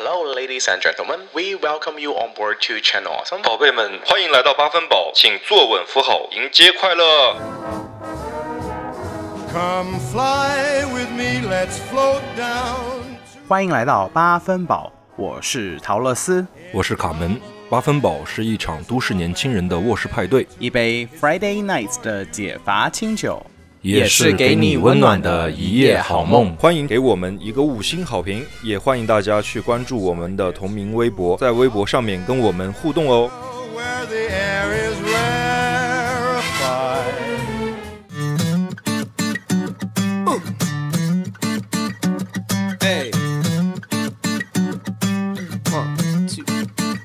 Hello, ladies and gentlemen. We welcome you on board to Channel Awesome. 宝贝们，欢迎来到八分饱，请坐稳扶好，迎接快乐。Come fly with me, let's float down. 欢迎来到八分饱，我是陶乐斯。我是卡门。八分饱是一场都市年轻人的卧室派对，一杯 Friday Nights 的解乏清酒，也是给你温暖的一夜好梦。欢迎给我们一个五星好评，也欢迎大家去关注我们的同名微博，在微博上面跟我们互动哦。Where the air is rarefied.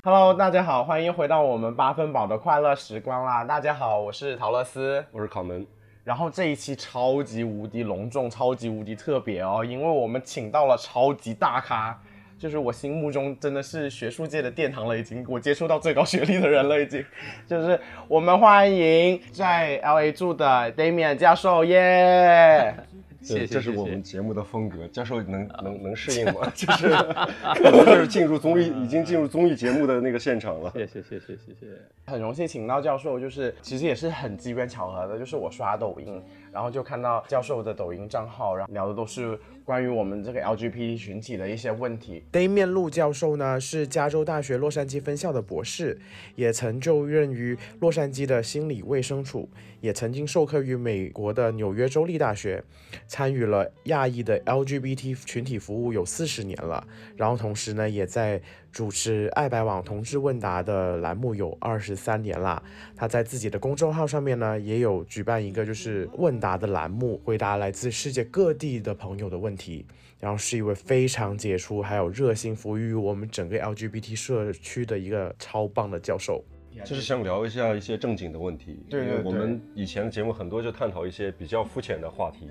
Hello，大家好，欢迎回到我们八分饱的快乐时光啦！大家好，我是陶乐斯。我是考门，然后这一期超级无敌隆重、超级无敌特别哦，因为我们请到了超级大咖，就是我心目中真的是学术界的殿堂了，已经我接触到最高学历的人了，已经。就是我们欢迎在 LA 住的 Damian 教授耶！谢谢，这是我们节目的风格。教授能能能适应吗？就是 可能就是进入综艺，已经进入综艺节目的那个现场了。谢谢谢谢谢谢，很荣幸请到教授，就是其实也是很机缘巧合的，就是我刷抖音，然后就看到教授的抖音账号，然后聊的都是关于我们这个 LGBT 群体的一些问题。Damian 陆教授呢是加州大学洛杉矶分校的博士，也曾就任于洛杉矶的心理卫生处，也曾经授课于美国的纽约州立大学，参与了亚裔的 LGBT 群体服务有四十年了。然后同时呢，也在主持爱白网同志问答的栏目有二十三年啦。他在自己的公众号上面呢，也有举办一个就是问答的栏目，回答来自世界各地的朋友的问题。然后是一位非常杰出，还有热心服务于我们整个 LGBT 社区的一个超棒的教授。就是想聊一下一些正经的问题。对对对我们以前的节目很多就探讨一些比较肤浅的话题，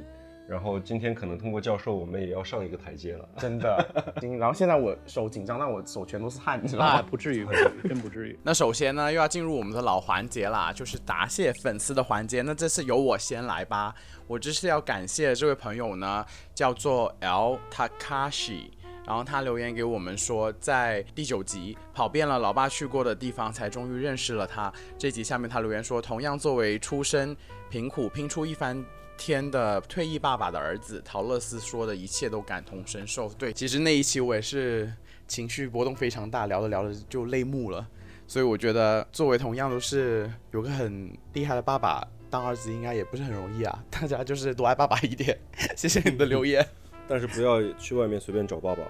然后今天可能通过教授，我们也要上一个台阶了。真的，然后现在我手紧张，但我手全都是汗，你知道吗？啊，不至于，不至于，真不至于。那首先呢，又要进入我们的老环节啦，就是答谢粉丝的环节。那这次由我先来吧。我这是要感谢这位朋友呢，叫做 L Takashi。然后他留言给我们说，在第九集跑遍了老爸去过的地方，才终于认识了他。这集下面他留言说，同样作为出身贫苦、拼出一番天的退役爸爸的儿子，陶乐斯说的一切都感同身受。对，其实那一期我也是情绪波动非常大，聊着聊着就泪目了。所以我觉得，作为同样都是有个很厉害的爸爸，当儿子应该也不是很容易啊。大家就是多爱爸爸一点。谢谢你的留言。但是不要去外面随便找爸爸。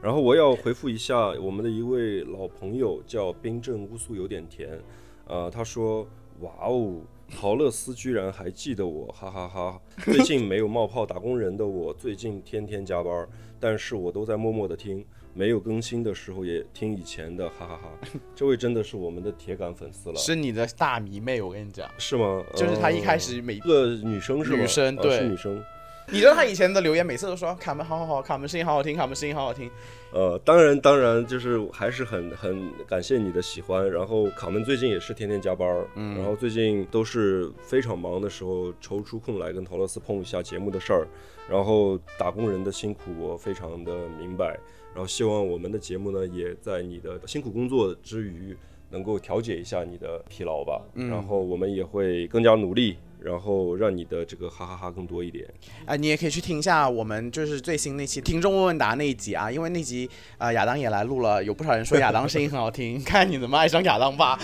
然后我要回复一下我们的一位老朋友，叫冰镇乌苏有点甜，呃，他说：“哇哦，陶乐斯居然还记得我，哈哈哈最近没有冒泡打工人的我，最近天天加班，但是我都在默默的听，没有更新的时候也听以前的，哈哈哈 这位真的是我们的铁杆粉丝了，是你的大迷妹，我跟你讲，是吗？就是她一开呃始每一个女生是吧？女生啊对是女生。你知道他以前的留言，每次都说卡门好好好，卡门声音好好听，卡门声音好好听。呃，当然，当然，就是还是很很感谢你的喜欢。然后卡门最近也是天天加班儿，嗯，然后最近都是非常忙的时候抽出空来跟陶乐斯碰一下节目的事儿。然后打工人的辛苦我非常的明白，然后希望我们的节目呢也在你的辛苦工作之余能够调节一下你的疲劳吧。然后我们也会更加努力。然后让你的这个哈哈哈更多一点。啊、你也可以去听一下我们就是最新那期听众问问答那一集啊，因为那集啊、亚当也来录了，有不少人说亚当声音很好听，看你怎么爱上亚当吧。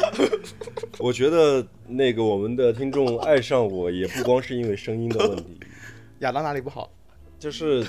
我觉得那个我们的听众爱上我也不光是因为声音的问题，亚当哪里不好？就是，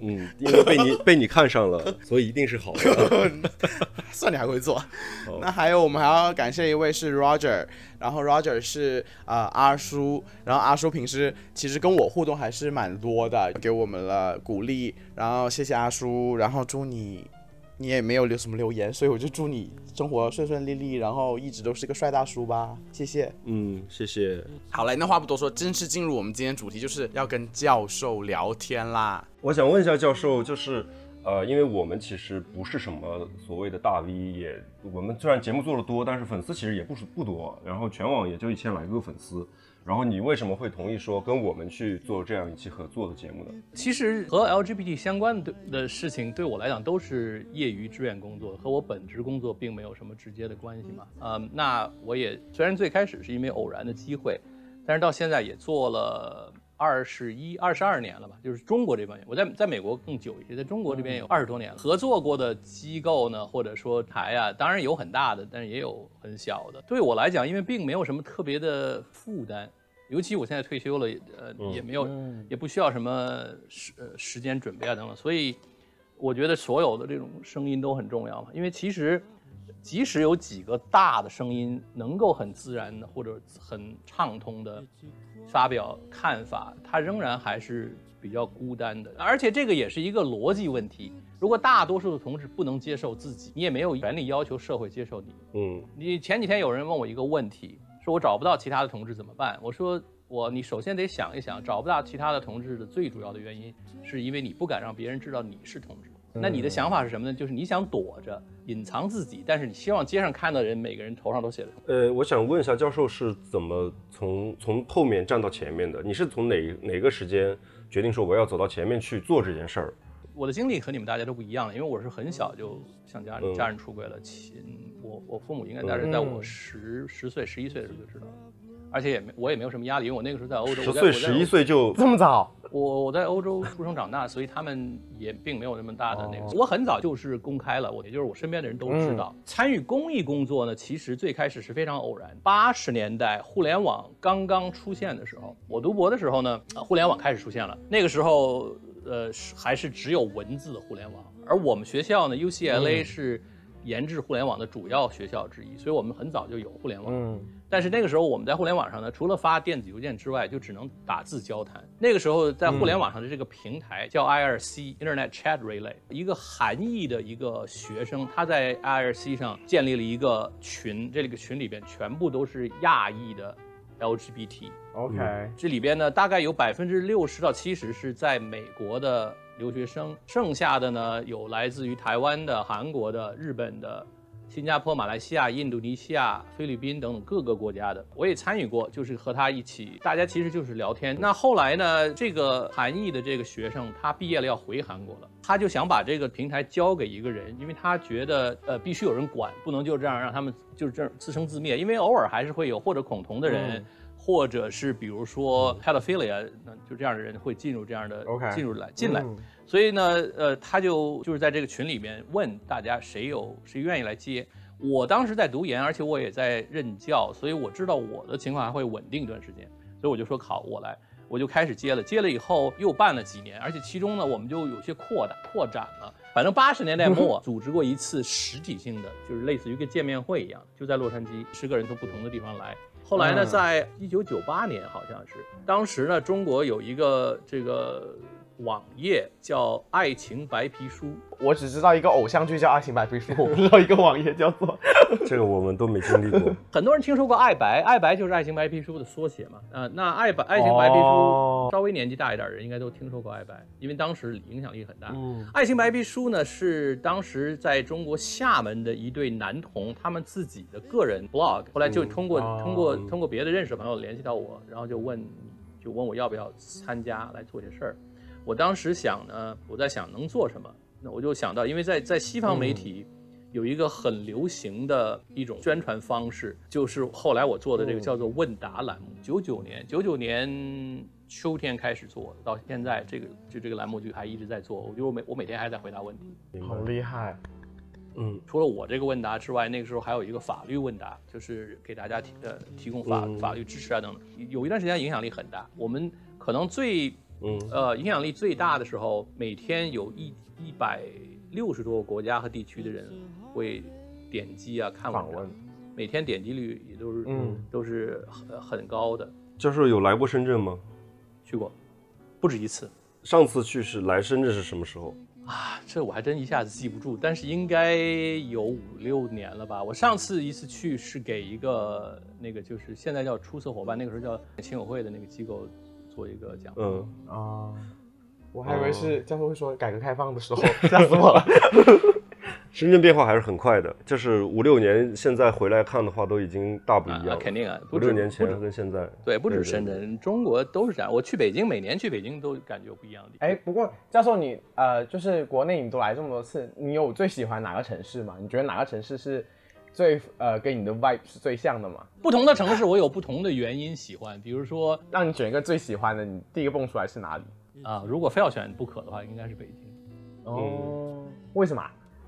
嗯，因为被你 被你看上了，所以一定是好的。算你还会做。那还有我们还要感谢一位是 Roger，然后 Roger 是呃阿叔，然后阿叔平时其实跟我互动还是蛮多的，给我们了鼓励，然后谢谢阿叔，然后祝你。你也没有留什么留言，所以我就祝你生活顺顺利利，然后一直都是个帅大叔吧，谢谢。嗯，谢谢。好嘞，那话不多说，正式进入我们今天主题，就是要跟教授聊天啦。我想问一下教授，就是呃，因为我们其实不是什么所谓的大 V，也我们虽然节目做的多，但是粉丝其实也不是不多，然后全网也就一千来个粉丝。然后你为什么会同意说跟我们去做这样一期合作的节目呢？其实和 LGBT 相关的的事情对我来讲都是业余志愿工作，和我本职工作并没有什么直接的关系嘛。嗯，那我也虽然最开始是因为偶然的机会，但是到现在也做了二十一、二十二年了吧，就是中国这方面，我在在美国更久一些，在中国这边有二十多年了。合作过的机构呢，或者说台啊，当然有很大的，但是也有很小的。对我来讲，因为并没有什么特别的负担。尤其我现在退休了，呃，也没有，也不需要什么时呃时间准备啊等等，所以我觉得所有的这种声音都很重要嘛。因为其实即使有几个大的声音能够很自然的或者很畅通的发表看法，他仍然还是比较孤单的。而且这个也是一个逻辑问题。如果大多数的同志不能接受自己，你也没有权利要求社会接受你。嗯，你前几天有人问我一个问题。说我找不到其他的同志怎么办？我说我你首先得想一想，找不到其他的同志的最主要的原因，是因为你不敢让别人知道你是同志。那你的想法是什么呢？就是你想躲着、隐藏自己，但是你希望街上看到的人每个人头上都写着。呃，我想问一下教授是怎么从从后面站到前面的？你是从哪哪个时间决定说我要走到前面去做这件事儿？我的经历和你们大家都不一样，因为我是很小就向家人家人出轨了。亲，我我父母应该在是在我十十岁十一岁的时候就知道了，而且也没我也没有什么压力，因为我那个时候在欧洲。十岁十一岁就这么早？我我在欧洲出生长大，所以他们也并没有那么大的那个。我很早就是公开了，我也就是我身边的人都知道。参与公益工作呢，其实最开始是非常偶然。八十年代互联网刚刚出现的时候，我读博的时候呢，互联网开始出现了。那个时候。呃，还是只有文字的互联网，而我们学校呢，UCLA 是研制互联网的主要学校之一，所以我们很早就有互联网。嗯，但是那个时候我们在互联网上呢，除了发电子邮件之外，就只能打字交谈。那个时候在互联网上的这个平台叫 IRC（Internet Chat Relay），一个韩裔的一个学生，他在 IRC 上建立了一个群，这个群里边全部都是亚裔的 LGBT。OK，这里边呢，大概有百分之六十到七十是在美国的留学生，剩下的呢有来自于台湾的、韩国的、日本的、新加坡、马来西亚、印度尼西亚、菲律宾等等各个国家的，我也参与过，就是和他一起，大家其实就是聊天。那后来呢，这个韩裔的这个学生他毕业了要回韩国了，他就想把这个平台交给一个人，因为他觉得呃必须有人管，不能就这样让他们就是这自生自灭，因为偶尔还是会有或者恐同的人。或者是比如说 pedophilia，那就这样的人会进入这样的进入来进来，所以呢，呃，他就就是在这个群里面问大家谁有谁愿意来接。我当时在读研，而且我也在任教，所以我知道我的情况还会稳定一段时间，所以我就说好，我来，我就开始接了。接了以后又办了几年，而且其中呢，我们就有些扩大扩展了。反正八十年代末 组织过一次实体性的，就是类似于个见面会一样，就在洛杉矶，十个人从不同的地方来。后来呢，在一九九八年，好像是当时呢，中国有一个这个。网页叫《爱情白皮书》，我只知道一个偶像剧叫《爱情白皮书》，我不知道一个网页叫做 这个，我们都没经历过。很多人听说过爱白，爱白就是《爱情白皮书》的缩写嘛。呃，那爱白《爱情白皮书》，稍微年纪大一点的人应该都听说过爱白，因为当时影响力很大。《爱情白皮书》呢是当时在中国厦门的一对男童他们自己的个人 blog，后来就通过通过通过别的认识的朋友联系到我，然后就问就问我要不要参加来做些事儿。我当时想呢，我在想能做什么，那我就想到，因为在在西方媒体有一个很流行的一种宣传方式，就是后来我做的这个叫做问答栏目。九九年，九九年秋天开始做，到现在这个就这个栏目就还一直在做。我就每我每天还在回答问题，好厉害。嗯，除了我这个问答之外，那个时候还有一个法律问答，就是给大家提呃提供法法律支持啊等等。有一段时间影响力很大，我们可能最。嗯，呃，影响力最大的时候，每天有一一百六十多个国家和地区的人会点击啊看访问，每天点击率也都是嗯都是很很高的。教授有来过深圳吗？去过，不止一次。上次去是来深圳是什么时候？啊，这我还真一下子记不住，但是应该有五六年了吧。我上次一次去是给一个那个就是现在叫出色伙伴，那个时候叫亲友会的那个机构。做一个讲，嗯啊，我还以为是教授会说改革开放的时候，吓死我了。深圳变化还是很快的，就是五六年，现在回来看的话，都已经大不一样了。肯定啊，五六年前跟现在，对，不止深圳，中国都是这样。我去北京，每年去北京都感觉不一样的。哎，不过教授你呃，就是国内你都来这么多次，你有最喜欢哪个城市吗？你觉得哪个城市是最呃跟你的 vibe 是最像的嘛？不同的城市我有不同的原因喜欢，比如说让你选一个最喜欢的，你第一个蹦出来是哪里？啊，如果非要选不可的话，应该是北京。哦，为什么？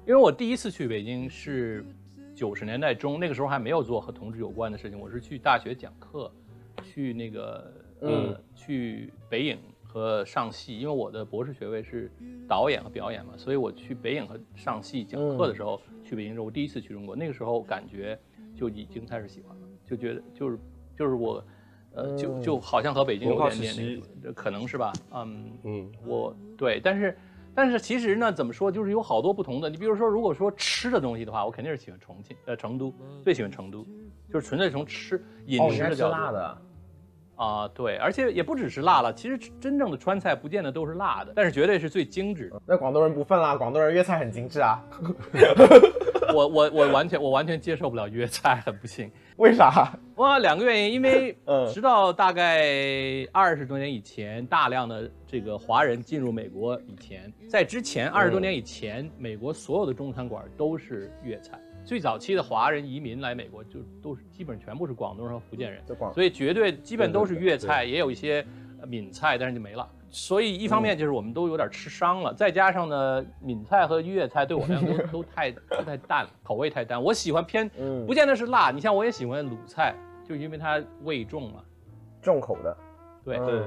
因为我第一次去北京是九十年代中，那个时候还没有做和同志有关的事情，我是去大学讲课，去那个呃去北影和上戏，因为我的博士学位是导演和表演嘛，所以我去北影和上戏讲课的时候去北京之后，我第一次去中国，那个时候感觉就已经开始喜欢了，就觉得就是就是我呃就就好像和北京有点点那个，可能是吧？嗯嗯，我对，但是。但是其实呢，怎么说，就是有好多不同的。你比如说，如果说吃的东西的话，我肯定是喜欢重庆，呃，成都，最喜欢成都，就是纯粹从吃饮食的角度。辣的。啊，对，而且也不只是辣了，其实真正的川菜不见得都是辣的，但是绝对是最精致的。那广东人不分啦，广东人粤菜很精致啊。我我我完全我完全接受不了粤菜，很不幸。为啥？哇，两个原因，因为直到大概二十多年以前，大量的这个华人进入美国以前，在之前二十多年以前，美国所有的中餐馆都是粤菜。最早期的华人移民来美国，就都是基本全部是广东人和福建人，所以绝对基本都是粤菜，也有一些闽菜，但是就没了。所以一方面就是我们都有点吃伤了，再加上呢，闽菜和粤菜对我们都 都太都太淡了，口味太淡。我喜欢偏，不见得是辣。你像我也喜欢鲁菜，就因为它味重嘛，重口的。对对对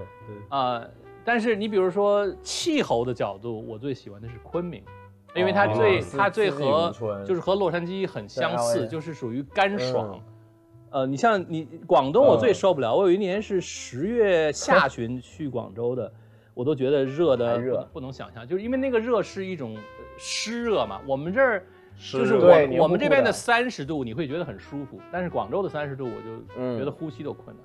啊！但是你比如说气候的角度，我最喜欢的是昆明。因为它最它最和就是和洛杉矶很相似，就是属于干爽。呃，你像你广东，我最受不了。我有一年是十月下旬去广州的，我都觉得热的热不能想象，就是因为那个热是一种湿热嘛。我们这儿就是我我们这边的三十度你会觉得很舒服，但是广州的三十度我就觉得呼吸都困难。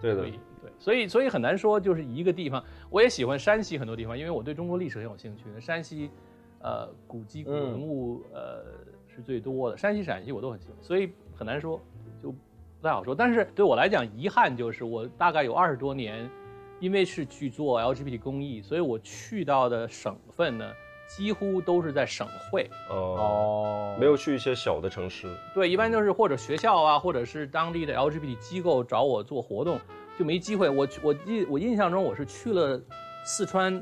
对的，对，所以所以很难说就是一个地方。我也喜欢山西很多地方，因为我对中国历史很有兴趣。山西。呃，古迹古文物呃是最多的，山西、陕西我都很喜欢，所以很难说，就不太好说。但是对我来讲，遗憾就是我大概有二十多年，因为是去做 LGBT 公益，所以我去到的省份呢，几乎都是在省会哦，没有去一些小的城市。对，一般就是或者学校啊，或者是当地的 LGBT 机构找我做活动，就没机会。我我印我印象中我是去了四川。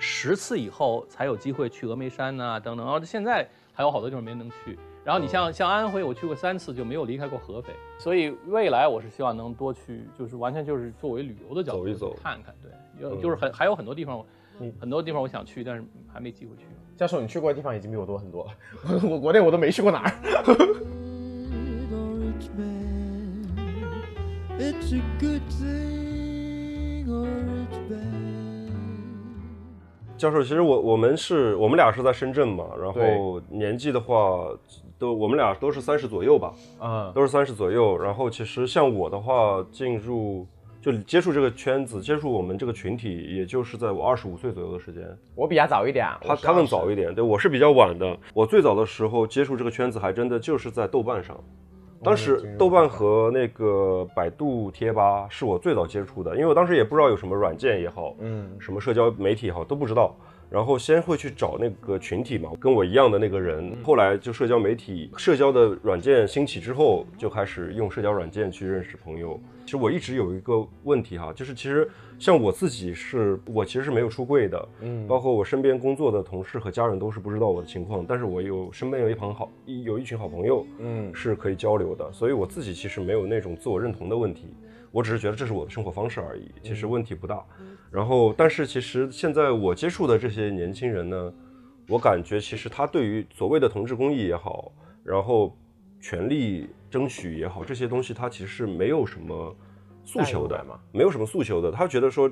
十次以后才有机会去峨眉山呐，等等。然后现在还有好多地方没能去。然后你像像安徽，我去过三次，就没有离开过合肥。所以未来我是希望能多去，就是完全就是作为旅游的角度走一走，看看。对，就是很还有很多地方，很多地方我想去，但是还没机会去。教授，你去过的地方已经比我多很多了。我国内我都没去过哪儿。教授，其实我我们是我们俩是在深圳嘛，然后年纪的话，都我们俩都是三十左右吧，嗯，都是三十左右。然后其实像我的话，进入就接触这个圈子，接触我们这个群体，也就是在我二十五岁左右的时间。我比他早一点，他他更早一点，对我是比较晚的。我最早的时候接触这个圈子，还真的就是在豆瓣上。当时豆瓣和那个百度贴吧是我最早接触的，因为我当时也不知道有什么软件也好，嗯，什么社交媒体也好都不知道。然后先会去找那个群体嘛，跟我一样的那个人。后来就社交媒体、社交的软件兴起之后，就开始用社交软件去认识朋友。其实我一直有一个问题哈，就是其实像我自己是，我其实是没有出柜的，嗯，包括我身边工作的同事和家人都是不知道我的情况。但是我有身边有一旁好，有一群好朋友，嗯，是可以交流的。所以我自己其实没有那种自我认同的问题。我只是觉得这是我的生活方式而已，其实问题不大。然后，但是其实现在我接触的这些年轻人呢，我感觉其实他对于所谓的同志公益也好，然后权利争取也好，这些东西他其实是没有什么诉求的嘛，没有什么诉求的。他觉得说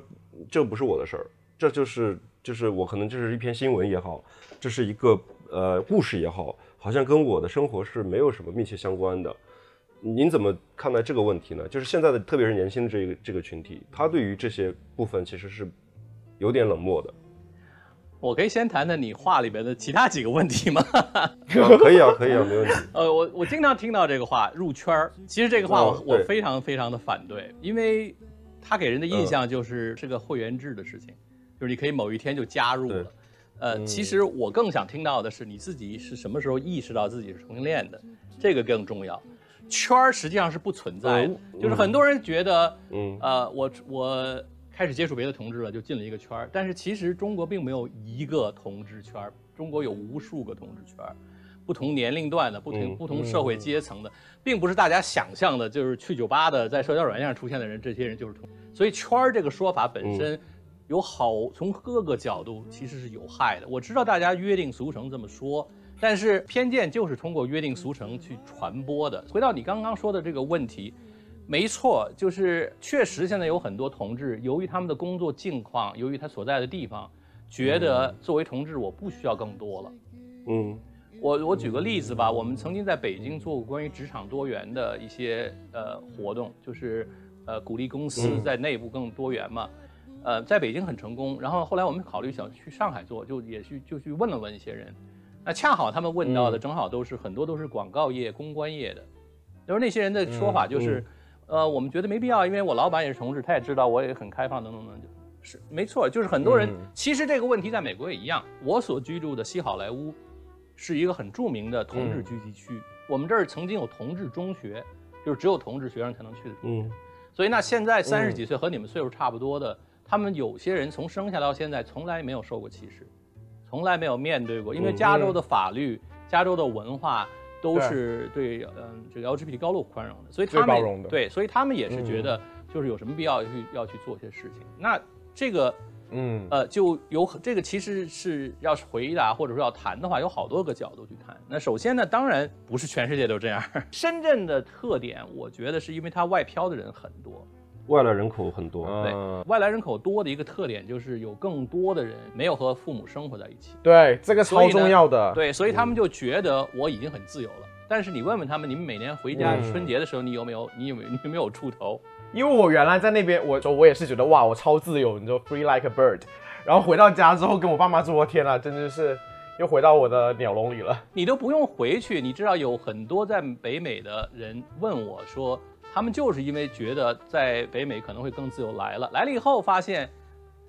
这不是我的事儿，这就是就是我可能就是一篇新闻也好，这是一个呃故事也好，好像跟我的生活是没有什么密切相关的。您怎么看待这个问题呢？就是现在的，特别是年轻的这个这个群体，他对于这些部分其实是有点冷漠的。我可以先谈谈你话里边的其他几个问题吗？可以啊，可以啊，没问题。呃，我我经常听到这个话入圈儿，其实这个话我、哦我非常非常的反对，因为它给人的印象就是是个会员制的事情，就是你可以某一天就加入了对。呃，其实我更想听到的是你自己是什么时候意识到自己是同性恋的，这个更重要。圈儿实际上是不存在的，就是很多人觉得，嗯呃，我我开始接触别的同志了，就进了一个圈儿。但是其实中国并没有一个同志圈儿，中国有无数个同志圈儿，不同年龄段的、不同、嗯不同社会阶层的，并不是大家想象的，就是去酒吧的、在社交软件上出现的人，这些人就是同。所以圈儿这个说法本身有好，从各个角度其实是有害的。我知道大家约定俗成这么说，但是偏见就是通过约定俗成去传播的。回到你刚刚说的这个问题，没错，就是确实现在有很多同志，由于他们的工作境况，由于他所在的地方，觉得作为同志我不需要更多了。嗯。我我举个例子吧，我们曾经在北京做过关于职场多元的一些呃活动，就是呃鼓励公司在内部更多元嘛。呃，在北京很成功，然后后来我们考虑想去上海做，就也去就去问了问一些人，那恰好他们问到的正好都是很多都是广告业、公关业的，就是那些人的说法就是，呃，我们觉得没必要，因为我老板也是同志，他也知道我也很开放，等等等就，是没错，就是很多人、其实这个问题在美国也一样，我所居住的西好莱坞是一个很著名的同志聚集区，我们这儿曾经有同志中学，就是只有同志学生才能去的中学。嗯。所以那现在三十几岁和你们岁数差不多的，他们有些人从生下到现在从来没有受过歧视，从来没有面对过，因为嗯加州的法律、加州的文化都是对嗯这个 LGBT 高度宽容的，所以他们对，所以他们也是觉得就是有什么必要去要去做一些事情。那这个嗯，呃，就有这个其实是要是回答或者说要谈的话，有好多个角度去看。那首先呢，当然不是全世界都这样。深圳的特点，我觉得是因为它外漂的人很多，外来人口很多。对，嗯外来人口多的一个特点就是有更多的人没有和父母生活在一起。对，这个超重要的。对，所以他们就觉得我已经很自由了。但是你问问他们，你们每年回家嗯春节的时候，你有没有你有没有你有没有出头？因为我原来在那边，我说我也是觉得哇，我超自由，你知道，free like a bird。然后回到家之后，跟我爸妈说，天啊，真的是又回到我的鸟笼里了。你都不用回去，你知道有很多在北美的人问我说，他们就是因为觉得在北美可能会更自由来了，来了以后发现，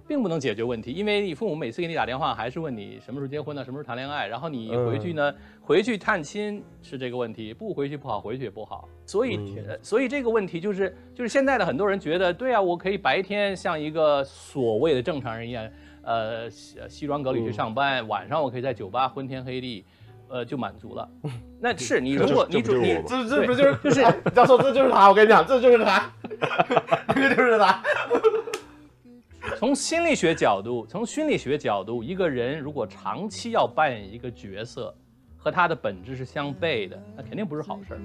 并不能解决问题，因为你父母每次给你打电话还是问你什么时候结婚呢，什么时候谈恋爱，然后你回去呢，回去探亲是这个问题，不回去不好，回去也不好，所以、呃所以这个问题就是就是现在的很多人觉得，对啊，我可以白天像一个所谓的正常人一样，呃西西装革履去上班，晚上我可以在酒吧昏天黑地。呃，就满足了。那是你如果你主你这这不就是就是教授，这就是他，我跟你讲，这就是他，这个就是他。从心理学角度，从心理学角度，一个人如果长期要扮演一个角色，和他的本质是相悖的，那肯定不是好事儿。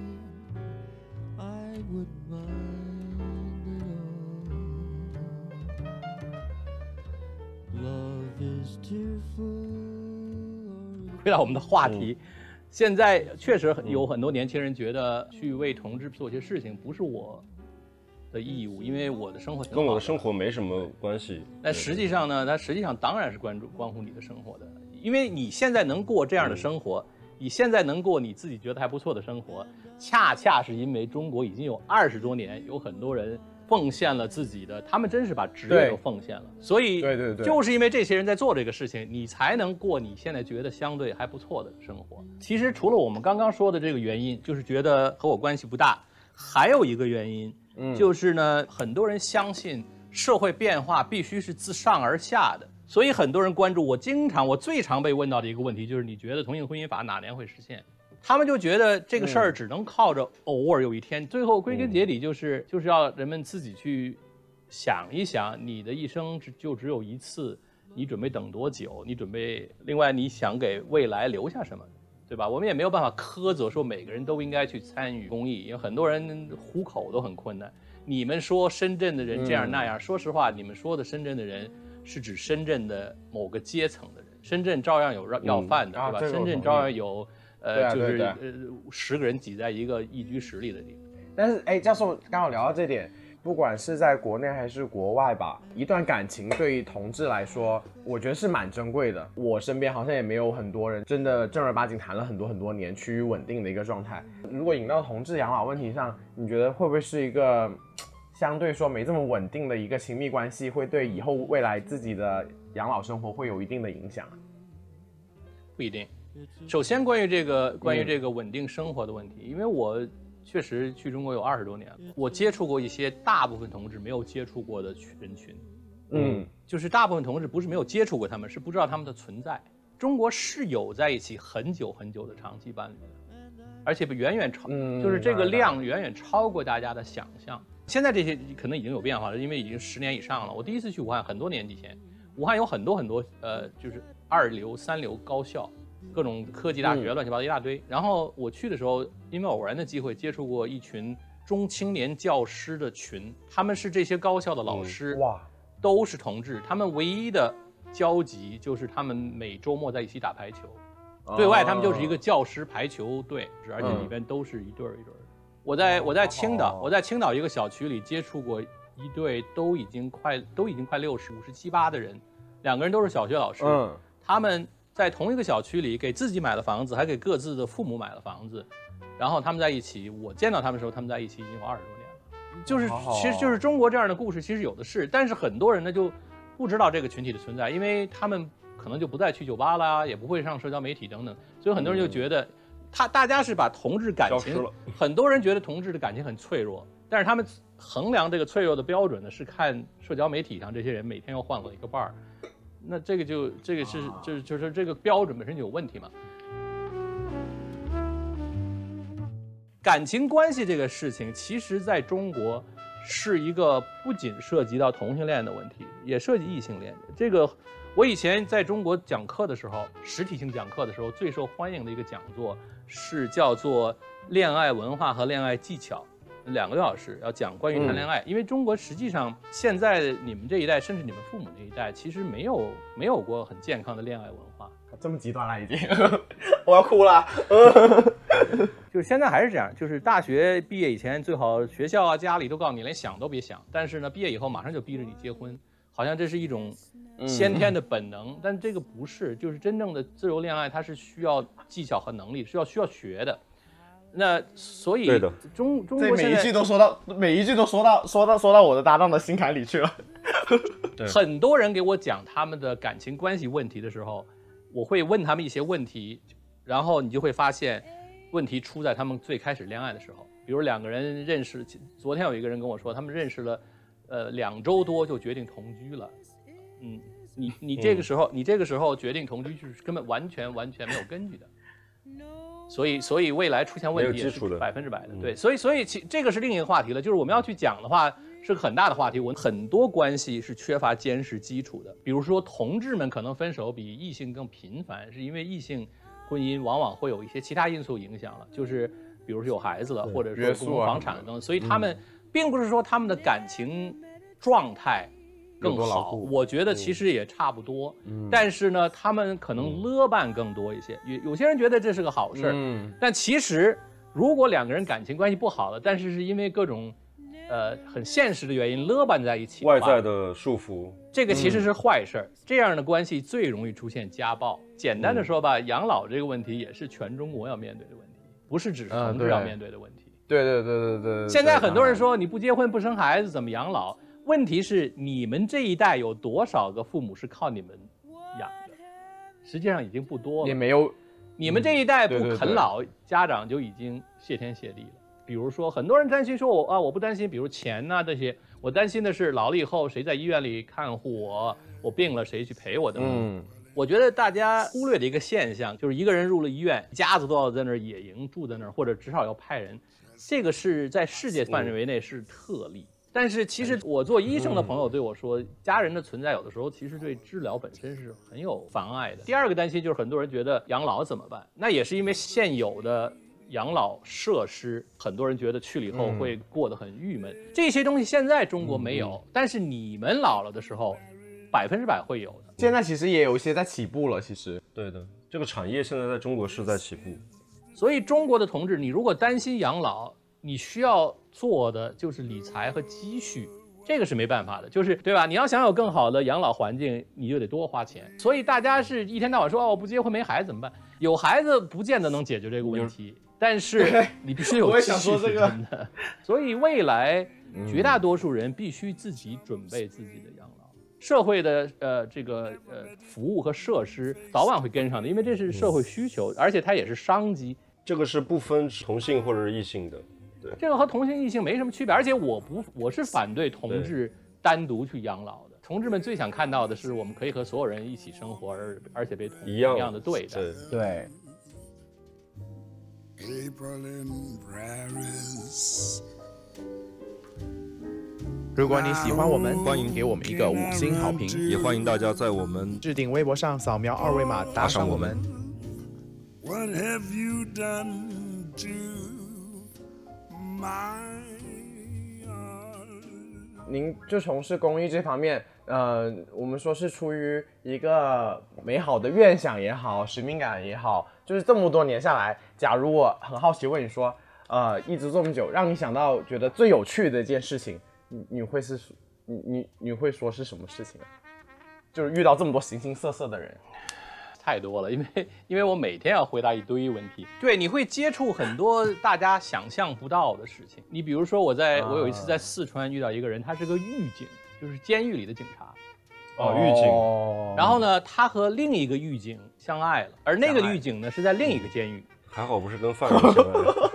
Love is tearful. 回到我们的话题，现在确实有很多年轻人觉得去为同志做些事情不是我的义务，因为我的生活跟我的生活没什么关系。但实际上呢，它实际上当然是关注关乎你的生活的，因为你现在能过这样的生活，你现在能过你自己觉得还不错的生活，恰恰是因为中国已经有二十多年，有很多人奉献了自己的，他们真是把职业都奉献了，所以对对对就是因为这些人在做这个事情，你才能过你现在觉得相对还不错的生活。其实除了我们刚刚说的这个原因，就是觉得和我关系不大，还有一个原因，嗯就是呢，很多人相信社会变化必须是自上而下的，所以很多人关注我。经常我最常被问到的一个问题就是，你觉得同性婚姻法哪年会实现？他们就觉得这个事儿只能靠着偶尔有一天，最后归根结底就是就是要人们自己去想一想，你的一生只就只有一次，你准备等多久？你准备另外你想给未来留下什么？对吧？我们也没有办法苛责说每个人都应该去参与公益，因为很多人糊口都很困难。你们说深圳的人这样那样，说实话，你们说的深圳的人是指深圳的某个阶层的人，深圳照样有要要饭的，对吧？深圳照样有呃，对啊就是对对呃十个人挤在一个一居室里的地方。但是哎，教授刚好聊到这点，不管是在国内还是国外吧，一段感情对于同志来说，我觉得是蛮珍贵的。我身边好像也没有很多人真的正儿八经谈了很多很多年，趋于稳定的一个状态。如果引到同志养老问题上，你觉得会不会是一个相对说没这么稳定的一个亲密关系，会对以后未来自己的养老生活会有一定的影响？不一定。首先，关于这个关于这个稳定生活的问题，因为我确实去中国有二十多年了，我接触过一些大部分同志没有接触过的人群，嗯，就是大部分同志不是没有接触过他们，是不知道他们的存在。中国是有在一起很久很久的长期伴侣的，而且远远超，嗯就是这个量远远超过大家的想象。现在这些可能已经有变化了，因为已经十年以上了。我第一次去武汉很多年以前，武汉有很多很多呃，就是二流、三流高校，各种科技大学，嗯乱七八糟一大堆。然后我去的时候，因为偶然的机会接触过一群中青年教师的群，他们是这些高校的老师，哇，都是同志，他们唯一的交集就是他们每周末在一起打排球。对外他们就是一个教师排球队，而且里边都是一对儿一对儿。我在我在青岛哦，我在青岛一个小区里接触过一对都已经快都已经快六十五十七八的人，两个人都是小学老师，嗯他们在同一个小区里给自己买了房子，还给各自的父母买了房子，然后他们在一起。我见到他们的时候，他们在一起已经有二十多年了。就是其实就是中国这样的故事，其实有的是，但是很多人呢就不知道这个群体的存在，因为他们可能就不再去酒吧啦，也不会上社交媒体等等，所以很多人就觉得。他大家是把同志感情很多人觉得同志的感情很脆弱，但是他们衡量这个脆弱的标准呢，是看社交媒体上这些人每天要换了一个伴儿，那这个就这个是就是就是这个标准本身就有问题嘛。感情关系这个事情，其实在中国是一个不仅涉及到同性恋的问题，也涉及异性恋的。这个我以前在中国讲课的时候，实体性讲课的时候，最受欢迎的一个讲座是叫做“恋爱文化和恋爱技巧”，两个多小时要讲关于谈恋爱。因为中国实际上现在你们这一代，甚至你们父母那一代，其实没有没有过很健康的恋爱文化。这么极端了已经，我要哭了。就是现在还是这样，就是大学毕业以前最好学校啊、家里都告诉你连想都别想，但是呢，毕业以后马上就逼着你结婚，好像这是一种先天的本能，但这个不是，就是真正的自由恋爱，它是需要技巧和能力，是要需要学的。那所以对的中中这国每一句都说到，每一句都说到说到说到我的搭档的心坎里去了。很多人给我讲他们的感情关系问题的时候，我会问他们一些问题，然后你就会发现，问题出在他们最开始恋爱的时候。比如两个人认识，昨天有一个人跟我说，他们认识了，呃，两周多就决定同居了。嗯，你你这个时候，你这个时候决定同居，就是根本完全完全没有根据的。所以，所以未来出现问题也是百分之百的。对，所以，所以其这个是另一个话题了，就是我们要去讲的话，是个很大的话题。我很多关系是缺乏坚实基础的，比如说同志们可能分手比异性更频繁，是因为异性婚姻往往会有一些其他因素影响了，就是比如说有孩子了，或者说约束啊共同房产等等，所以他们并不是说他们的感情状态更好，固我觉得其实也差不多，但是呢，他们可能勒绊更多一些。有有些人觉得这是个好事儿，嗯但其实如果两个人感情关系不好了，但是是因为各种呃很现实的原因勒绊在一起，外在，的束缚，这个其实是坏事儿。这样的关系最容易出现家暴。简单的说吧，养老这个问题也是全中国要面对的问题，不是只是同志要面对的问题。对对对对对对。现在很多人说你不结婚不生孩子怎么养老？问题是你们这一代有多少个父母是靠你们养的？实际上已经不多了。也没有你们这一代不对对对啃老，家长就已经谢天谢地了。比如说，很多人担心说我啊，我不担心，比如钱呐、这些，我担心的是老了以后谁在医院里看护我，我病了谁去陪我等等。嗯我觉得大家忽略的一个现象，就是一个人入了医院，家子都要在那儿野营住在那儿，或者至少要派人，这个是在世界范围内是特例。但是其实我做医生的朋友对我说，家人的存在有的时候其实对治疗本身是很有妨碍的。第二个担心就是很多人觉得养老怎么办？那也是因为现有的养老设施，很多人觉得去了以后会过得很郁闷。这些东西现在中国没有，但是你们老了的时候，百分之百会有的。现在其实也有一些在起步了，其实对的，这个产业现在在中国是在起步。所以中国的同志，你如果担心养老，你需要做的就是理财和积蓄，这个是没办法的，就是对吧？你要想有更好的养老环境，你就得多花钱。所以大家是一天到晚说哦，我不结婚没孩子怎么办？有孩子不见得能解决这个问题，但是你必须有我也积蓄想说这个。所以未来绝大多数人必须自己准备自己的养老。社会的呃这个呃服务和设施早晚会跟上的，因为这是社会需求，而且它也是商机。这个是不分同性或者是异性的。这个和同性异性没什么区别，而且我不我是反对同志单独去养老的。同志们最想看到的是，我们可以和所有人一起生活，而而且被同一样样的对待。对，April in Paris. 如果你喜欢我们，欢迎给我们一个五星好评，也欢迎大家在我们置顶微博上扫描二维码打赏我们。What have you done to? 您就从事公益这方面，呃，我们说是出于一个美好的愿想也好，使命感也好，就是这么多年下来，假如我很好奇问你说，呃，一直这么久，让你想到觉得最有趣的一件事情，你你会是你你你会说是什么事情？就是遇到这么多形形色色的人，太多了，因为因为我每天要回答一堆问题，对，你会接触很多大家想象不到的事情。你比如说，我在啊我有一次在四川遇到一个人，他是个狱警，就是监狱里的警察。哦，狱警，哦然后呢，他和另一个狱警相爱了，而那个狱警呢是在另一个监狱。还好不是跟犯人相爱。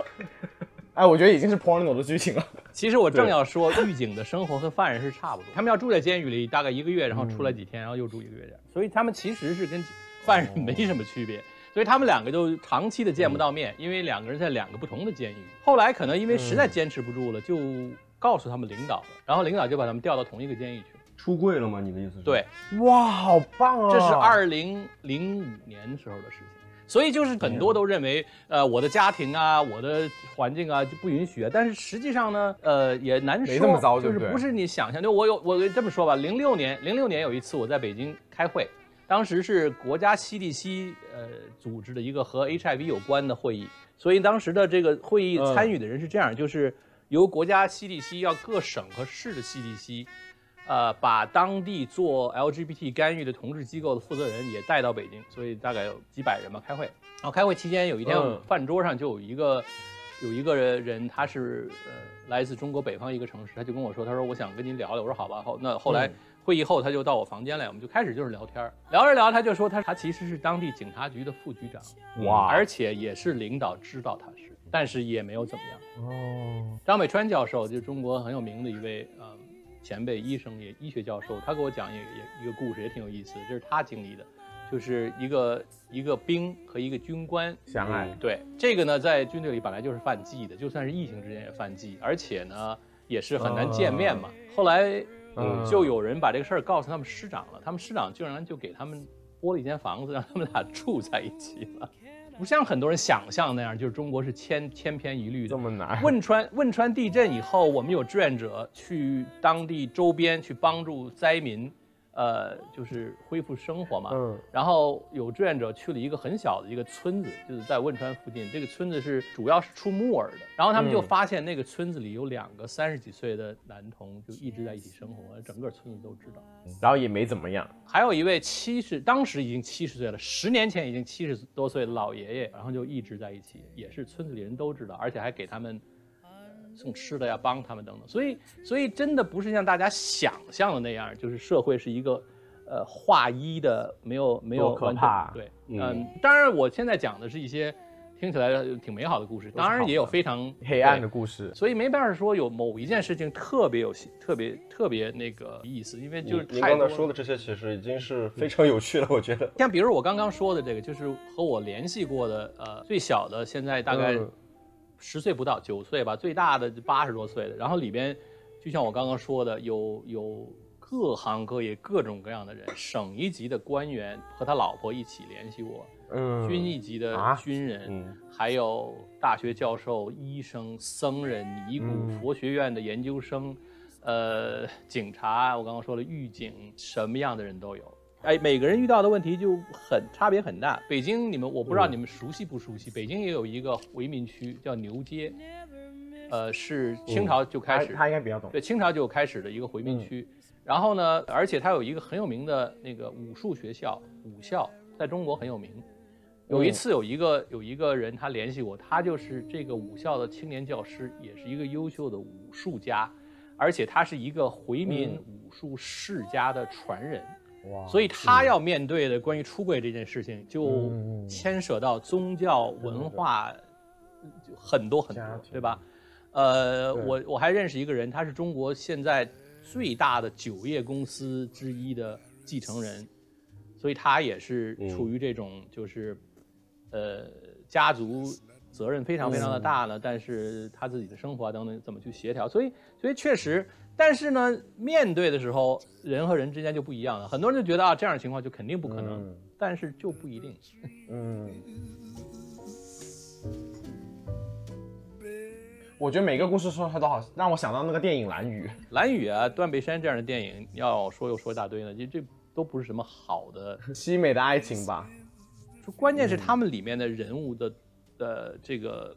哎，我觉得已经是 porno 的剧情了。其实我正要说，狱警的生活和犯人是差不多，他们要住在监狱里大概一个月，然后出来几天，然后又住一个月这样，所以他们其实是跟犯人没什么区别。所以他们两个就长期的见不到面，因为两个人在两个不同的监狱。后来可能因为实在坚持不住了，就告诉他们领导了，然后领导就把他们调到同一个监狱去了。出柜了吗？你的意思是？对，哇，好棒啊！这是二零零五年时候的事情。所以就是很多都认为，呃，我的家庭啊，我的环境啊就不允许啊。但是实际上呢，呃，也难说，没那么糟就是不是你想象。就我有我这么说吧，零六年零六年有一次我在北京开会，当时是国家 CDC 呃组织的一个和 HIV 有关的会议，所以当时的这个会议嗯参与的人是这样，就是由国家 CDC 要各省和市的 CDC。呃，把当地做 LGBT 干预的同志机构的负责人也带到北京，所以大概有几百人吧开会。然后开会期间有一天，嗯饭桌上就有一个有一个人，他是呃来自中国北方一个城市，他就跟我说，他说我想跟您聊聊。我说好吧，后那后来嗯会议后他就到我房间来，我们就开始就是聊天儿，聊着聊他就说他他其实是当地警察局的副局长，哇而且也是领导知道他是，但是也没有怎么样。哦，张北川教授就是中国很有名的一位呃前辈医生也医学教授，他给我讲也也一个故事也挺有意思的，这是他经历的，就是一个一个兵和一个军官相爱，对这个呢，在军队里本来就是犯忌的，就算是异性之间也犯忌，而且呢也是很难见面嘛。后来嗯就有人把这个事儿告诉他们师长了，他们师长竟然就给他们拨了一间房子，让他们俩住在一起了。不像很多人想象那样，就是中国是千千篇一律的这。么难。汶川汶川地震以后，我们有志愿者去当地周边去帮助灾民，呃，就是恢复生活嘛。嗯然后有志愿者去了一个很小的一个村子，就是在汶川附近。这个村子是主要是出木耳的，然后他们就嗯发现那个村子里有两个三十几岁的男童，就一直在一起生活，整个村子都知道。然后也没怎么样。还有一位七十，当时已经七十岁了，十年前已经七十多岁的老爷爷，然后就一直在一起，也是村子里人都知道，而且还给他们呃送吃的呀，帮他们等等。所以，所以真的不是像大家想象的那样，就是社会是一个呃划一的，没有没有可怕对，嗯嗯，当然我现在讲的是一些听起来挺美好的故事，当然也有非常黑暗的故事，所以没办法说有某一件事情特别有特别特别那个意思，因为就是您太多了刚才说的这些其实已经是非常有趣了，我觉得。像比如我刚刚说的这个，就是和我联系过的，呃，最小的现在大概嗯十岁不到，九岁吧，最大的八十多岁的。然后里边，就像我刚刚说的，有有各行各业各种各样的人，省一级的官员和他老婆一起联系我，嗯，军一级的啊军人，嗯还有大学教授、医生、僧人、尼姑、嗯佛学院的研究生，呃，警察，我刚刚说了，狱警，什么样的人都有。哎，每个人遇到的问题就很差别很大。北京，你们我不知道你们熟悉不熟悉？北京也有一个回民区叫牛街，呃，是清朝就开始，他他应该比较懂。对，清朝就开始的一个回民区。然后呢，而且它有一个很有名的那个武术学校，武校在中国很有名。有一次有一个有一个人他联系我，他就是这个武校的青年教师，也是一个优秀的武术家，而且他是一个回民武术世家的传人。哇！所以他要面对的关于出柜这件事情，就牵涉到宗教文化，很多很多，对吧？呃，我我还认识一个人，他是中国现在最大的酒业公司之一的继承人，所以他也是处于这种就是。呃，家族责任非常非常的大呢，但是他自己的生活啊等等怎么去协调？所以，所以确实，但是呢，面对的时候，人和人之间就不一样了。很多人就觉得啊，这样的情况就肯定不可能，但是就不一定。嗯，我觉得每个故事说出来都好，让我想到那个电影《蓝雨》。蓝雨啊，断背山这样的电影，要说又说一大堆呢，其实这都不是什么好的 凄美的爱情吧。就关键是他们里面的人物的，的，这个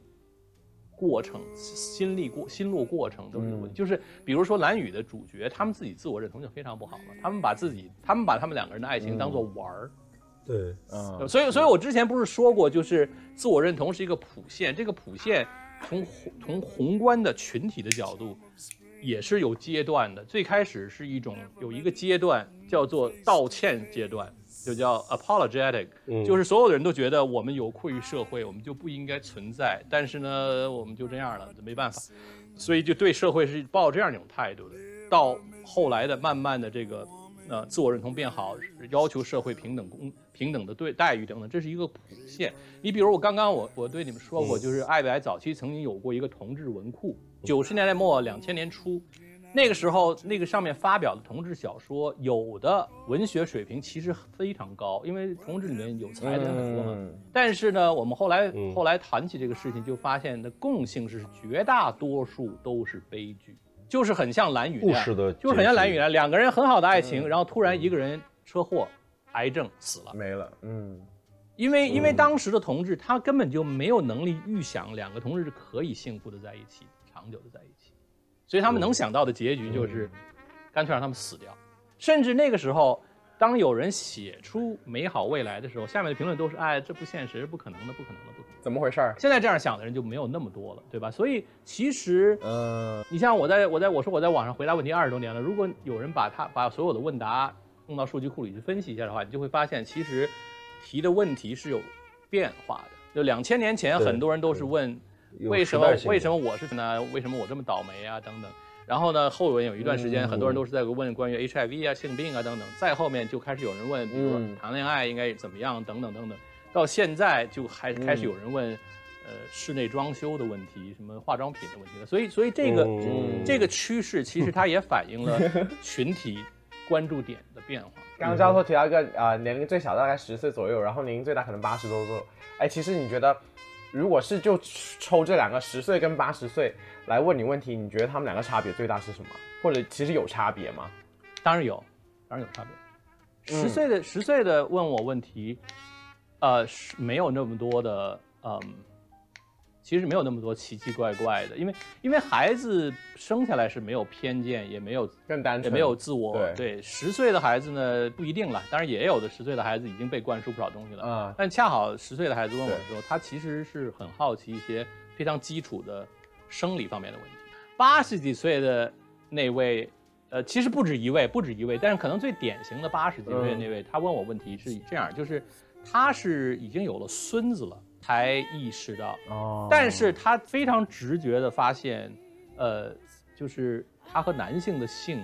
过程、心历过、心路过程都是问题。就是比如说蓝宇的主角，他们自己自我认同就非常不好了。他们把自己，他们把他们两个人的爱情当做玩儿。对，嗯。所以，所以我之前不是说过，就是自我认同是一个谱线。这个谱线从从宏观的群体的角度，也是有阶段的。最开始是一种有一个阶段叫做道歉阶段。就叫 apologetic，就是所有的人都觉得我们有愧于社会，我们就不应该存在。但是呢，我们就这样了，没办法，所以就对社会是抱这样一种态度的。到后来的慢慢的这个呃自我认同变好，要求社会平等公平等的对待遇等等，这是一个谱线。你比如我刚刚我我对你们说过，就是爱白早期曾经有过一个同志文库，九十年代末两千年初。那个时候，那个上面发表的同志小说，有的文学水平其实非常高，因为同志里面有才的很多嘛。但是呢，我们后来后来谈起这个事情，就发现的共性是绝大多数都是悲剧，就是很像蓝雨那样，就是很像蓝雨啊，两个人很好的爱情，然后突然一个人车祸、癌症死了，没了。嗯，因为因为当时的同志他根本就没有能力预想两个同志是可以幸福的在一起，长久的在一起。所以他们能想到的结局就是，干脆让他们死掉。甚至那个时候，当有人写出美好未来的时候，下面的评论都是：“哎，这不现实，不可能的，不可能的，不可能。”怎么回事儿？现在这样想的人就没有那么多了，对吧？所以其实，呃，你像我在我在我说我在网上回答问题二十多年了，如果有人把他把所有的问答弄到数据库里去分析一下的话，你就会发现，其实提的问题是有变化的。就两千年前，很多人都是问。为什么为什么我是呢？为什么我这么倒霉啊？等等，然后呢，后面有一段时间，很多人都是在问关于 HIV 啊、性病啊等等。再后面就开始有人问，比如说谈恋爱应该怎么样等等等等。到现在就还开始有人问，呃，室内装修的问题，什么化妆品的问题了。所以，所以这个这个趋势其实它也反映了 群体关注点的变化。刚刚教授提到一个啊，年龄最小大概十岁左右，然后年龄最大可能八十多岁。哎，其实你觉得？如果是就抽这两个十岁跟八十岁来问你问题，你觉得他们两个差别最大是什么？或者其实有差别吗？当然有，当然有差别。十岁的十岁的问我问题，呃，是没有那么多的，嗯。其实没有那么多奇奇怪怪的，因为因为孩子生下来是没有偏见，也没有更单纯，也没有自我。对，十岁的孩子呢不一定了，当然也有的十岁的孩子已经被灌输不少东西了。啊，但恰好十岁的孩子问我的时候，他其实是很好奇一些非常基础的生理方面的问题。八十几岁的那位，呃，其实不止一位，不止一位，但是可能最典型的八十几岁的那位，他问我问题是这样，就是他是已经有了孙子了。才意识到，哦，但是他非常直觉的发现，呃，就是他和男性的性，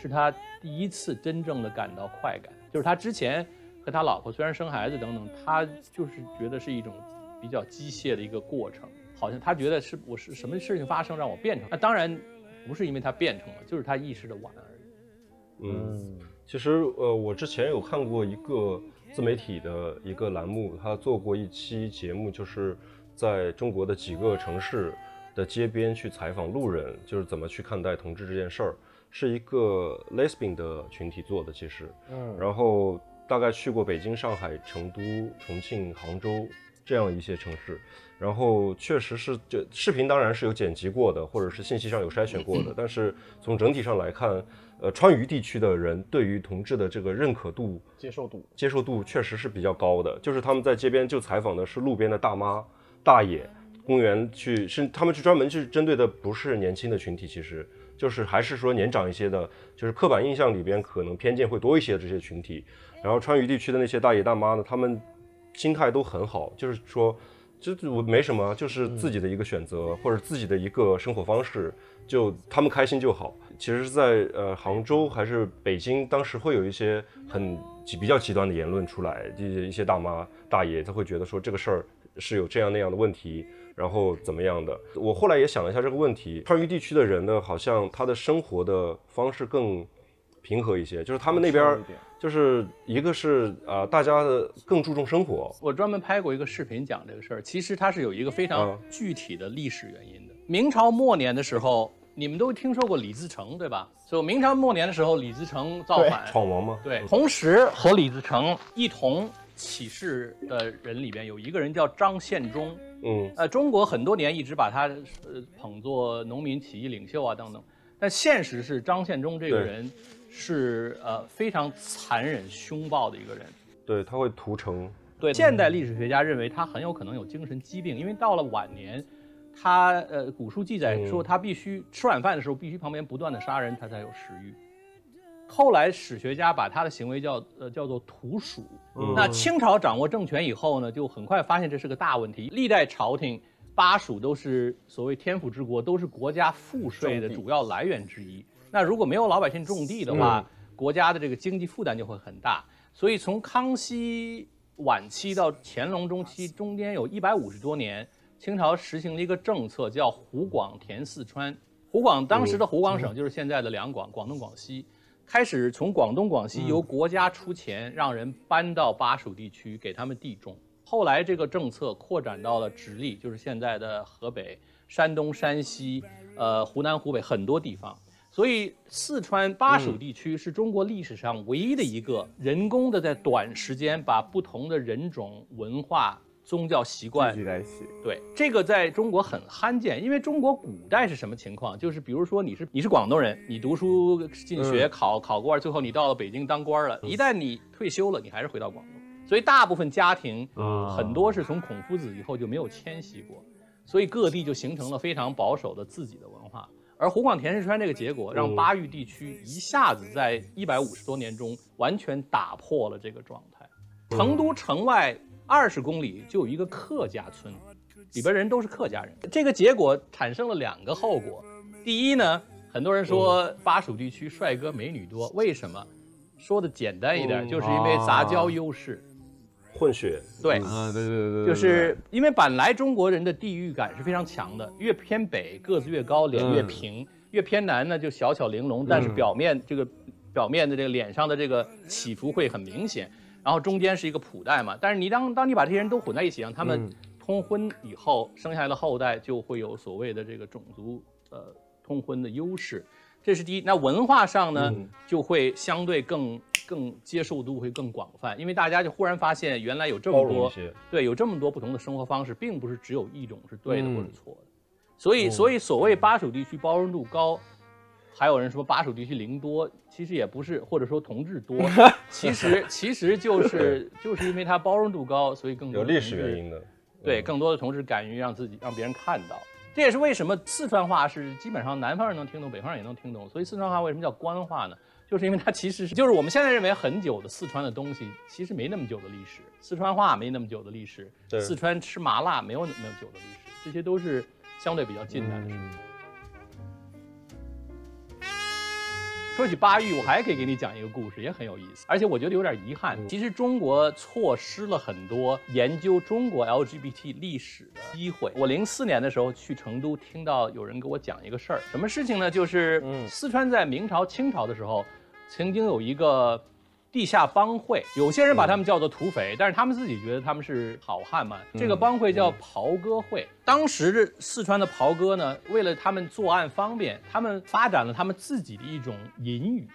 是他第一次真正的感到快感。就是他之前和他老婆虽然生孩子等等，他就是觉得是一种比较机械的一个过程，好像他觉得是我是什么事情发生让我变成。那当然不是因为他变成了，就是他意识的晚而已。嗯，其实呃，我之前有看过一个。自媒体的一个栏目，他做过一期节目，就是在中国的几个城市的街边去采访路人，就是怎么去看待同志这件事儿，是一个 lesbian 的群体做的，其实，嗯，然后大概去过北京、上海、成都、重庆、杭州这样一些城市。然后确实是，这视频当然是有剪辑过的，或者是信息上有筛选过的，但是从整体上来看，呃，川渝地区的人对于同志的这个认可度、接受度、接受度确实是比较高的。就是他们在街边就采访的是路边的大妈、大爷，公园去是他们去专门去针对的不是年轻的群体，其实就是还是说年长一些的，就是刻板印象里边可能偏见会多一些的这些群体。然后川渝地区的那些大爷大妈呢，他们心态都很好，就是说。就我没什么，就是自己的一个选择或者自己的一个生活方式，就他们开心就好。其实，在呃杭州还是北京，当时会有一些很比较极端的言论出来，一些一些大妈大爷他会觉得说这个事儿是有这样那样的问题，然后怎么样的。我后来也想了一下这个问题，川渝地区的人呢，好像他的生活的方式更平和一些，就是他们那边。就是一个是啊，大家的更注重生活。我专门拍过一个视频讲这个事儿，其实它是有一个非常具体的历史原因的。明朝末年的时候，你们都听说过李自成对吧？就明朝末年的时候，李自成造反闯王吗？对，同时和李自成一同起事的人里边有一个人叫张献忠。嗯，呃，中国很多年一直把他呃捧作农民起义领袖啊等等，但现实是张献忠这个人。是呃非常残忍凶暴的一个人，对他会屠城。对，现代历史学家认为他很有可能有精神疾病，因为到了晚年，他呃古书记载说他必须吃晚饭的时候必须旁边不断的杀人，他才有食欲。后来史学家把他的行为叫呃叫做屠鼠。那清朝掌握政权以后呢，就很快发现这是个大问题。历代朝廷巴蜀都是所谓天府之国，都是国家赋税的主要来源之一。那如果没有老百姓种地的话，国家的这个经济负担就会很大。所以从康熙晚期到乾隆中期，中间有一百五十多年，清朝实行了一个政策，叫湖广填四川。湖广当时的湖广省就是现在的两广，广东、广西，开始从广东、广西由国家出钱，让人搬到巴蜀地区给他们地种。后来这个政策扩展到了直隶，就是现在的河北、山东、山西，呃，湖南、湖北很多地方。所以，四川巴蜀地区是中国历史上唯一的一个人工的在短时间把不同的人种、文化、宗教习惯聚在一起。对，这个在中国很罕见，因为中国古代是什么情况？就是比如说你是你是广东人，你读书进学考考官，最后你到了北京当官了，一旦你退休了，你还是回到广东。所以大部分家庭很多是从孔夫子以后就没有迁徙过，所以各地就形成了非常保守的自己的文化。而湖广填四川这个结果，让巴渝地区一下子在一百五十多年中完全打破了这个状态。成都城外二十公里就有一个客家村，里边人都是客家人。这个结果产生了两个后果。第一呢，很多人说巴蜀地区帅哥美女多，为什么？说的简单一点，就是因为杂交优势。混血，对，啊，对对对，就是因为本来中国人的地域感是非常强的，越偏北个子越高，脸越平；越偏南呢就小巧玲珑，但是表面这个表面的这个脸上的这个起伏会很明显，然后中间是一个普代嘛。但是你当当你把这些人都混在一起，让他们通婚以后生下来的后代就会有所谓的这个种族呃通婚的优势，这是第一。那文化上呢就会相对更。更接受度会更广泛，因为大家就忽然发现，原来有这么多对，有这么多不同的生活方式，并不是只有一种是对的或者错的。所以，所以所谓巴蜀地区包容度高，还有人说巴蜀地区零多，其实也不是，或者说同志多，其实其实就是就是因为它包容度高，所以更多有历史原因的。对，更多的同志敢于让自己让别人看到，这也是为什么四川话是基本上南方人能听懂，北方人也能听懂。所以四川话为什么叫官话呢？就是因为它其实是，就是我们现在认为很久的四川的东西，其实没那么久的历史。四川话没那么久的历史，四川吃麻辣没有那么久的历史，这些都是相对比较近代的事。说起巴育，我还可以给你讲一个故事，也很有意思，而且我觉得有点遗憾。其实中国错失了很多研究中国 LGBT 历史的机会。我零四年的时候去成都，听到有人给我讲一个事儿，什么事情呢？就是四川在明朝、清朝的时候，曾经有一个。地下帮会，有些人把他们叫做土匪，但是他们自己觉得他们是好汉嘛。这个帮会叫袍哥会。当时四川的袍哥呢，为了他们作案方便，他们发展了他们自己的一种隐语，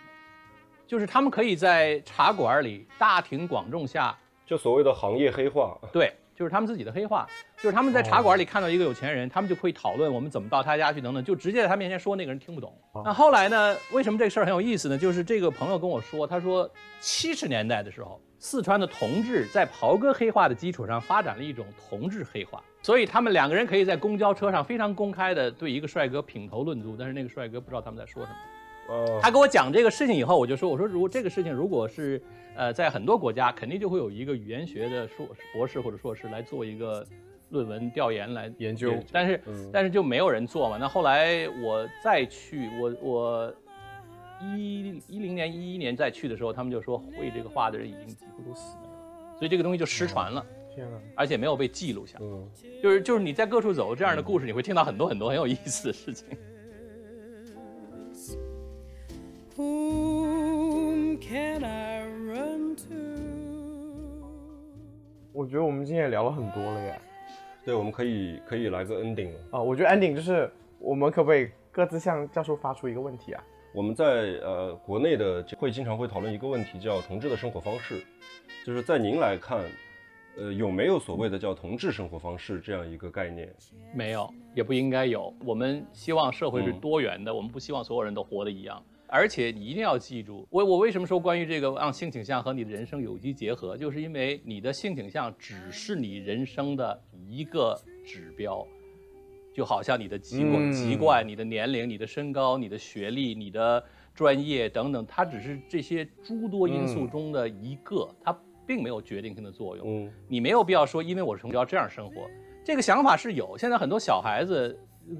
就是他们可以在茶馆里大庭广众下，就所谓的行业黑话。对。就是他们自己的黑话，就是他们在茶馆里看到一个有钱人，他们就可以讨论我们怎么到他家去等等，就直接在他面前说，那个人听不懂。那后来呢？为什么这个事儿很有意思呢？就是这个朋友跟我说，他说七十年代的时候，四川的同志在袍哥黑话的基础上发展了一种同志黑话，所以他们两个人可以在公交车上非常公开的对一个帅哥品头论足，但是那个帅哥不知道他们在说什么。他跟我讲这个事情以后，我就说：“我说如果这个事情如果是呃在很多国家，肯定就会有一个语言学的硕士、博士或者硕士来做一个论文调研来研究。但是但是就没有人做嘛。那后来我再去，我我一一零年、一一年再去的时候，他们就说会这个话的人已经几乎都死了，所以这个东西就失传了。天而且没有被记录下。嗯，就是就是你在各处走这样的故事，你会听到很多很多很有意思的事情。” Can I run to？我觉得我们今天也聊了很多了耶。对，我们可以可以来个 ending 了。啊，我觉得 ending 就是我们可不可以各自向教授发出一个问题啊？我们在呃国内的会经常会讨论一个问题，叫同志的生活方式。就是在您来看，呃，有没有所谓的叫同志生活方式这样一个概念？没有，也不应该有。我们希望社会是多元的，我们不希望所有人都活得一样。而且你一定要记住，我我为什么说关于这个让性倾向和你的人生有机结合，就是因为你的性倾向只是你人生的一个指标，就好像你的籍贯、籍贯、你的年龄、你的身高、你的学历、你的专业等等，它只是这些诸多因素中的一个，它并没有决定性的作用。你没有必要说，因为我是从小要这样生活，这个想法是有。现在很多小孩子。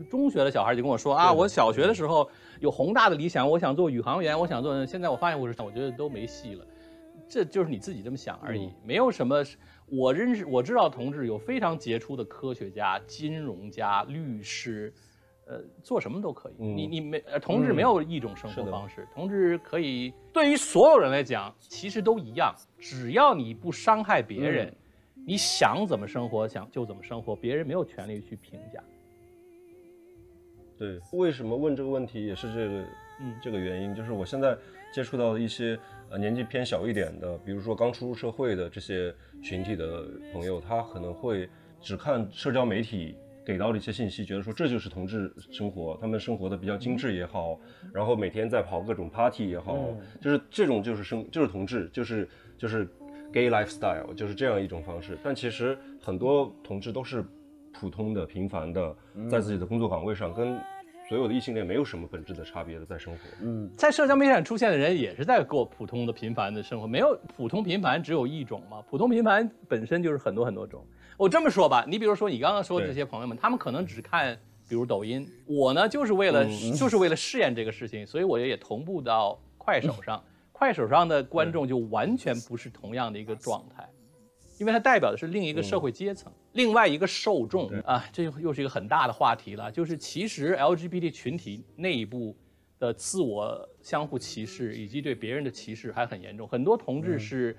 中学的小孩就跟我说啊，我小学的时候有宏大的理想，我想做宇航员，我想做。现在我发现我是，我觉得都没戏了。这就是你自己这么想而已，没有什么。我认识我知道同志有非常杰出的科学家、金融家、律师，呃，做什么都可以。你你没同志没有一种生活方式，同志可以对于所有人来讲其实都一样，只要你不伤害别人，你想怎么生活想就怎么生活，别人没有权利去评价。对，为什么问这个问题也是这个，嗯，这个原因就是我现在接触到的一些呃年纪偏小一点的，比如说刚出入社会的这些群体的朋友，他可能会只看社交媒体给到的一些信息，觉得说这就是同志生活，他们生活的比较精致也好，然后每天在跑各种 party 也好，就是这种就是生就是同志，就是就是 gay lifestyle，就是这样一种方式。但其实很多同志都是。普通的、平凡的，在自己的工作岗位上，跟所有的异性恋没有什么本质的差别的，在生活。嗯，在社交媒体上出现的人，也是在过普通的、平凡的生活。没有普通平凡，只有一种嘛？普通平凡本身就是很多很多种。我这么说吧，你比如说你刚刚说的这些朋友们，他们可能只看，比如抖音。我呢，就是为了就是为了试验这个事情，所以我也同步到快手上。快手上的观众就完全不是同样的一个状态。因为它代表的是另一个社会阶层，另外一个受众啊，这又又是一个很大的话题了。就是其实 LGBT 群体内部的自我相互歧视以及对别人的歧视还很严重。很多同志是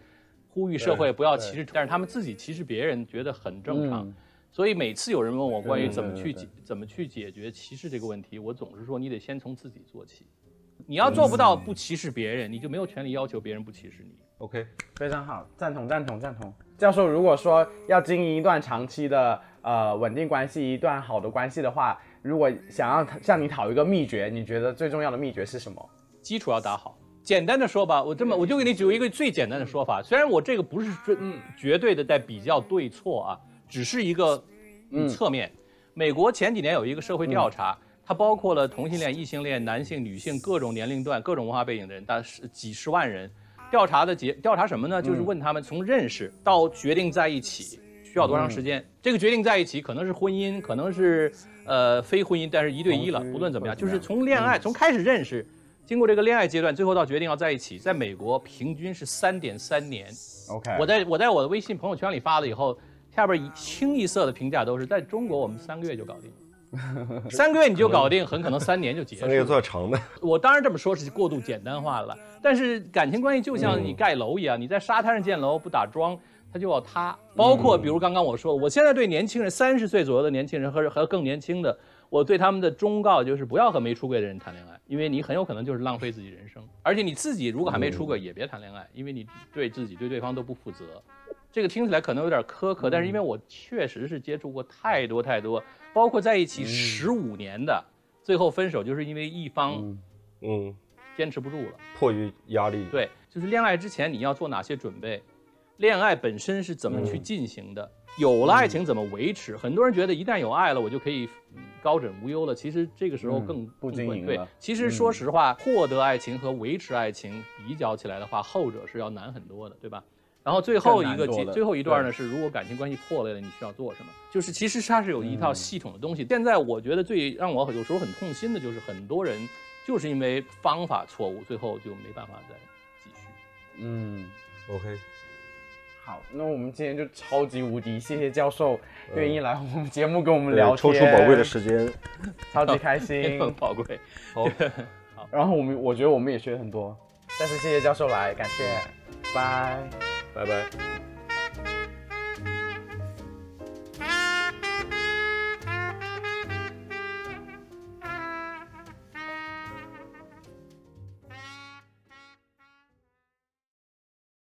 呼吁社会不要歧视，但是他们自己歧视别人觉得很正常。所以每次有人问我关于怎么去解怎么去解决歧视这个问题，我总是说你得先从自己做起。你要做不到不歧视别人，你就没有权利要求别人不歧视你。OK，非常好，赞同赞同赞同。教授，如果说要经营一段长期的呃稳定关系，一段好的关系的话，如果想要向你讨一个秘诀，你觉得最重要的秘诀是什么？基础要打好。简单的说吧，我这么我就给你举一个最简单的说法。虽然我这个不是绝绝对的在比较对错啊，只是一个侧面。美国前几年有一个社会调查，它包括了同性恋、异性恋、男性、女性各种年龄段、各种文化背景的人，大是几十万人。调查的结调查什么呢？就是问他们从认识到决定在一起需要多长时间。这个决定在一起可能是婚姻，可能是呃非婚姻，但是一对一了。不论怎么样，就是从恋爱从开始认识，经过这个恋爱阶段，最后到决定要在一起，在美国平均是三点三年。OK，我在我在我的微信朋友圈里发了以后，下边一清一色的评价都是在中国我们三个月就搞定。三个月你就搞定，很可能三年就结束。三个月算长的。我当然这么说是过度简单化了，但是感情关系就像你盖楼一样，你在沙滩上建楼不打桩，它就要塌。包括比如刚刚我说，我现在对年轻人，三十岁左右的年轻人和和更年轻的，我对他们的忠告就是不要和没出轨的人谈恋爱，因为你很有可能就是浪费自己人生。而且你自己如果还没出轨，也别谈恋爱，因为你对自己对对方都不负责。这个听起来可能有点苛刻，但是因为我确实是接触过太多太多，包括在一起十五年的，最后分手就是因为一方嗯，坚持不住了。迫于压力，，对，就是恋爱之前你要做哪些准备？恋爱本身是怎么去进行的？有了爱情怎么维持？很多人觉得一旦有爱了，我就可以嗯高枕无忧了。其实这个时候嗯更、不更会对经营了。其实说实话，获得爱情和维持爱情比较起来的话，后者是要难很多的，对吧？然后最后一个阶，更难做的最后一段呢是，如果感情关系破裂了，你需要做什么？就是其实它是有一套系统的东西。现在我觉得最让我有时候很痛心的就是很多人就是因为方法错误，最后就没办法再继续。嗯，OK，好，那我们今天就超级无敌，谢谢教授嗯愿意来我们节目跟我们聊天，抽出宝贵的时间，超级开 心。很宝贵。好，然后我们我觉得我们也学了很多，再次谢谢教授来，感谢，拜。拜拜。